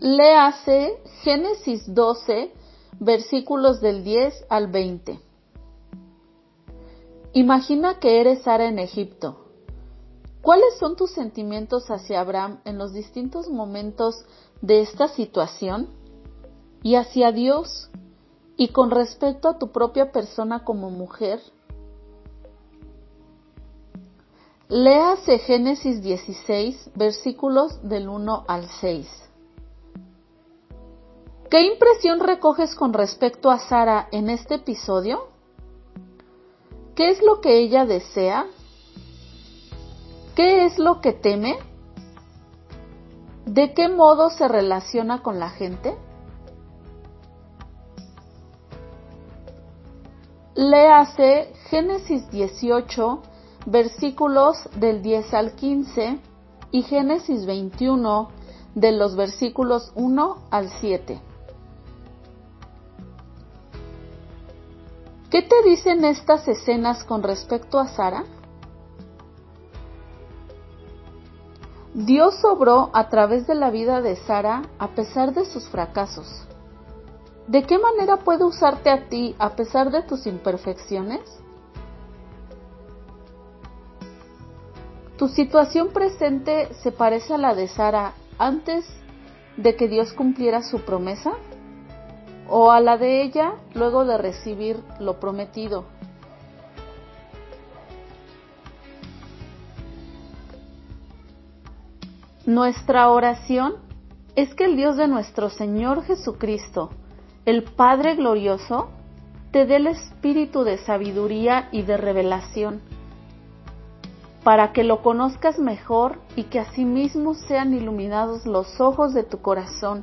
Léase Génesis 12, versículos del 10 al 20. Imagina que eres Sara en Egipto. ¿Cuáles son tus sentimientos hacia Abraham en los distintos momentos de esta situación? Y hacia Dios, y con respecto a tu propia persona como mujer. Léase Génesis 16, versículos del 1 al 6. ¿Qué impresión recoges con respecto a Sara en este episodio? ¿Qué es lo que ella desea? ¿Qué es lo que teme? ¿De qué modo se relaciona con la gente? Léase Génesis 18, versículos del 10 al 15 y Génesis 21, de los versículos 1 al 7. ¿Qué te dicen estas escenas con respecto a Sara? Dios obró a través de la vida de Sara a pesar de sus fracasos. ¿De qué manera puede usarte a ti a pesar de tus imperfecciones? ¿Tu situación presente se parece a la de Sara antes de que Dios cumpliera su promesa? O a la de ella luego de recibir lo prometido. Nuestra oración es que el Dios de nuestro Señor Jesucristo, el Padre Glorioso, te dé el espíritu de sabiduría y de revelación, para que lo conozcas mejor y que asimismo sean iluminados los ojos de tu corazón,